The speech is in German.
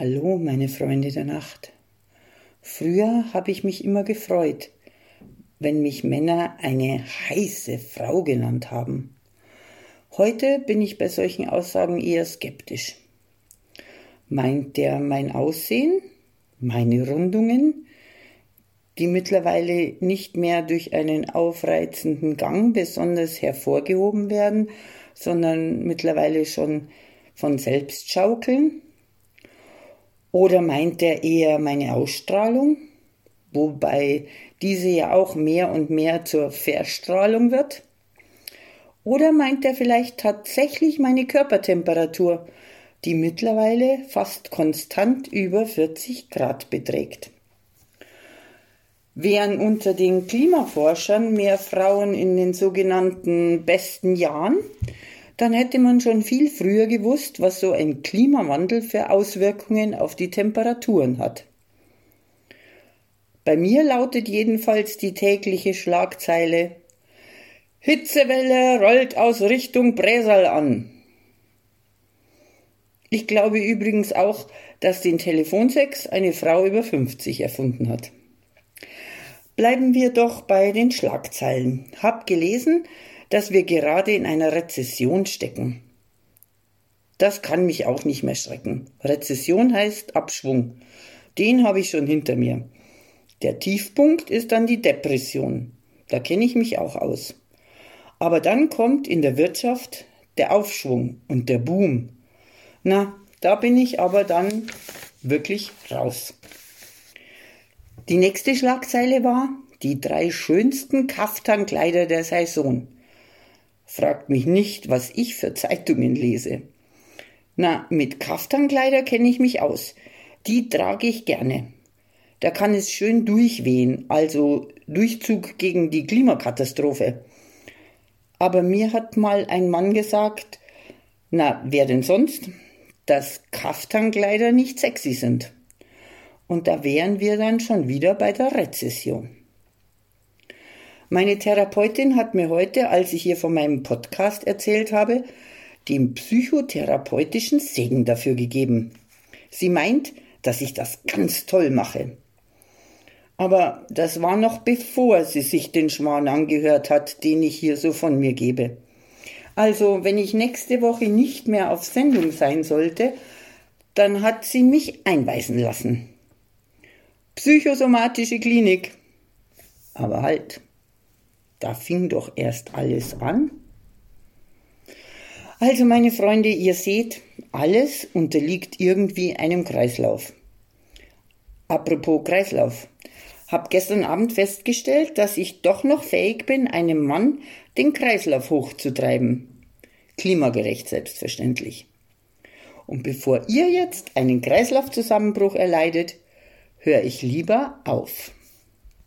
Hallo, meine Freunde der Nacht. Früher habe ich mich immer gefreut, wenn mich Männer eine heiße Frau genannt haben. Heute bin ich bei solchen Aussagen eher skeptisch. Meint der mein Aussehen, meine Rundungen, die mittlerweile nicht mehr durch einen aufreizenden Gang besonders hervorgehoben werden, sondern mittlerweile schon von selbst schaukeln? Oder meint er eher meine Ausstrahlung, wobei diese ja auch mehr und mehr zur Verstrahlung wird? Oder meint er vielleicht tatsächlich meine Körpertemperatur, die mittlerweile fast konstant über 40 Grad beträgt? Wären unter den Klimaforschern mehr Frauen in den sogenannten besten Jahren, dann hätte man schon viel früher gewusst, was so ein Klimawandel für Auswirkungen auf die Temperaturen hat. Bei mir lautet jedenfalls die tägliche Schlagzeile Hitzewelle rollt aus Richtung Bresal an. Ich glaube übrigens auch, dass den Telefonsex eine Frau über 50 erfunden hat. Bleiben wir doch bei den Schlagzeilen. Hab gelesen, dass wir gerade in einer Rezession stecken. Das kann mich auch nicht mehr schrecken. Rezession heißt Abschwung. Den habe ich schon hinter mir. Der Tiefpunkt ist dann die Depression. Da kenne ich mich auch aus. Aber dann kommt in der Wirtschaft der Aufschwung und der Boom. Na, da bin ich aber dann wirklich raus. Die nächste Schlagzeile war die drei schönsten Kaftankleider der Saison. Fragt mich nicht, was ich für Zeitungen lese. Na, mit Kaftankleider kenne ich mich aus. Die trage ich gerne. Da kann es schön durchwehen, also Durchzug gegen die Klimakatastrophe. Aber mir hat mal ein Mann gesagt, na, wer denn sonst? Dass Kaftankleider nicht sexy sind. Und da wären wir dann schon wieder bei der Rezession. Meine Therapeutin hat mir heute, als ich ihr von meinem Podcast erzählt habe, den psychotherapeutischen Segen dafür gegeben. Sie meint, dass ich das ganz toll mache. Aber das war noch bevor sie sich den Schmarrn angehört hat, den ich hier so von mir gebe. Also, wenn ich nächste Woche nicht mehr auf Sendung sein sollte, dann hat sie mich einweisen lassen. Psychosomatische Klinik. Aber halt. Da fing doch erst alles an. Also meine Freunde, ihr seht, alles unterliegt irgendwie einem Kreislauf. Apropos Kreislauf. Hab gestern Abend festgestellt, dass ich doch noch fähig bin, einem Mann den Kreislauf hochzutreiben. Klimagerecht selbstverständlich. Und bevor ihr jetzt einen Kreislaufzusammenbruch erleidet, höre ich lieber auf.